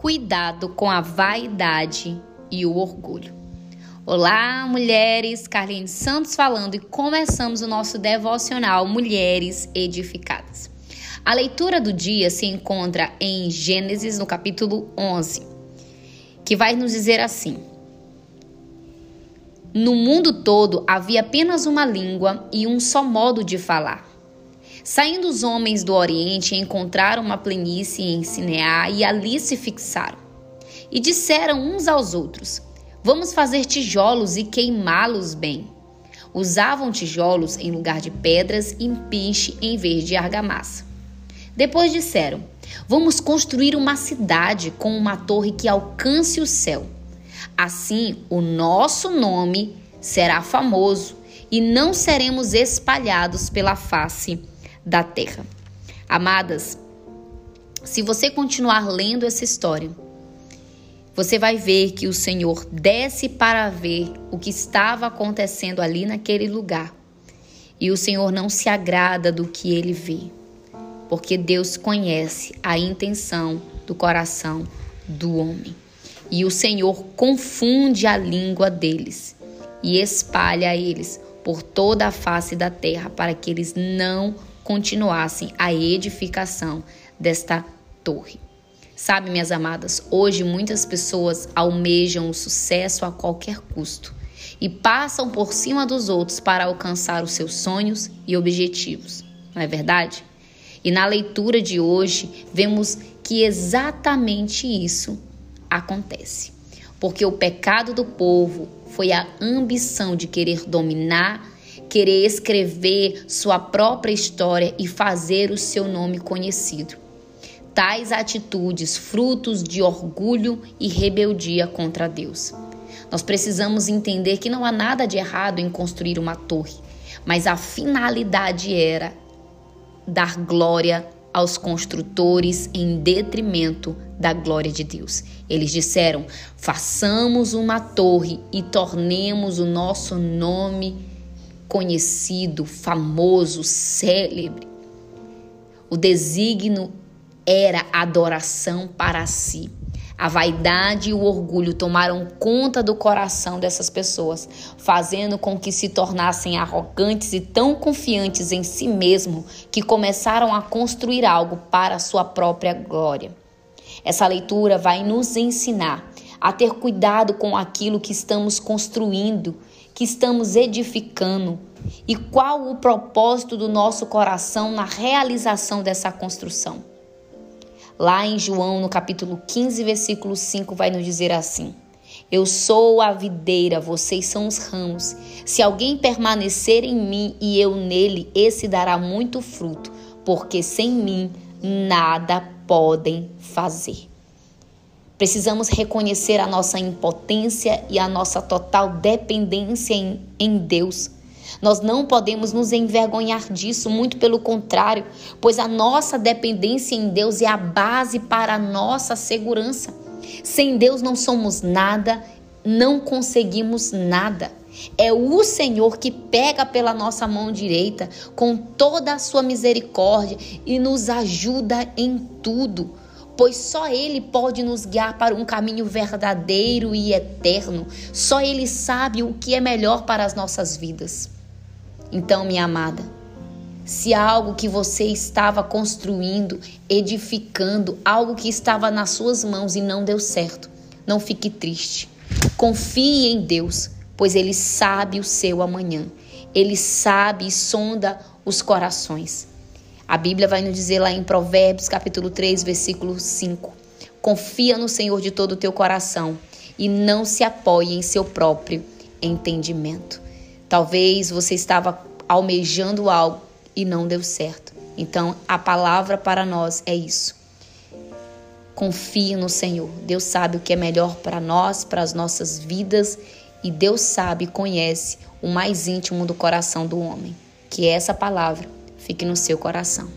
Cuidado com a vaidade e o orgulho. Olá, mulheres, Carlinhos Santos falando e começamos o nosso devocional Mulheres Edificadas. A leitura do dia se encontra em Gênesis, no capítulo 11, que vai nos dizer assim: No mundo todo havia apenas uma língua e um só modo de falar. Saindo os homens do Oriente, encontraram uma planície em Sineá e ali se fixaram. E disseram uns aos outros: Vamos fazer tijolos e queimá-los bem. Usavam tijolos em lugar de pedras e pinche em vez de argamassa. Depois disseram: Vamos construir uma cidade com uma torre que alcance o céu. Assim, o nosso nome será famoso e não seremos espalhados pela face da terra. Amadas, se você continuar lendo essa história, você vai ver que o Senhor desce para ver o que estava acontecendo ali naquele lugar. E o Senhor não se agrada do que ele vê, porque Deus conhece a intenção do coração do homem. E o Senhor confunde a língua deles e espalha eles por toda a face da terra para que eles não continuassem a edificação desta torre. Sabe, minhas amadas, hoje muitas pessoas almejam o sucesso a qualquer custo e passam por cima dos outros para alcançar os seus sonhos e objetivos, não é verdade? E na leitura de hoje, vemos que exatamente isso acontece. Porque o pecado do povo foi a ambição de querer dominar querer escrever sua própria história e fazer o seu nome conhecido. Tais atitudes, frutos de orgulho e rebeldia contra Deus. Nós precisamos entender que não há nada de errado em construir uma torre, mas a finalidade era dar glória aos construtores em detrimento da glória de Deus. Eles disseram: façamos uma torre e tornemos o nosso nome conhecido, famoso, célebre. O desígnio era adoração para si. A vaidade e o orgulho tomaram conta do coração dessas pessoas, fazendo com que se tornassem arrogantes e tão confiantes em si mesmo que começaram a construir algo para a sua própria glória. Essa leitura vai nos ensinar a ter cuidado com aquilo que estamos construindo que estamos edificando e qual o propósito do nosso coração na realização dessa construção. Lá em João, no capítulo 15, versículo 5, vai nos dizer assim: Eu sou a videira, vocês são os ramos. Se alguém permanecer em mim e eu nele, esse dará muito fruto, porque sem mim nada podem fazer. Precisamos reconhecer a nossa impotência e a nossa total dependência em, em Deus. Nós não podemos nos envergonhar disso, muito pelo contrário, pois a nossa dependência em Deus é a base para a nossa segurança. Sem Deus não somos nada, não conseguimos nada. É o Senhor que pega pela nossa mão direita com toda a sua misericórdia e nos ajuda em tudo pois só Ele pode nos guiar para um caminho verdadeiro e eterno. Só Ele sabe o que é melhor para as nossas vidas. Então, minha amada, se algo que você estava construindo, edificando, algo que estava nas suas mãos e não deu certo, não fique triste. Confie em Deus, pois Ele sabe o seu amanhã. Ele sabe e sonda os corações. A Bíblia vai nos dizer lá em Provérbios, capítulo 3, versículo 5: Confia no Senhor de todo o teu coração e não se apoie em seu próprio entendimento. Talvez você estava almejando algo e não deu certo. Então, a palavra para nós é isso. Confie no Senhor. Deus sabe o que é melhor para nós, para as nossas vidas, e Deus sabe conhece o mais íntimo do coração do homem, que é essa palavra fique no seu coração.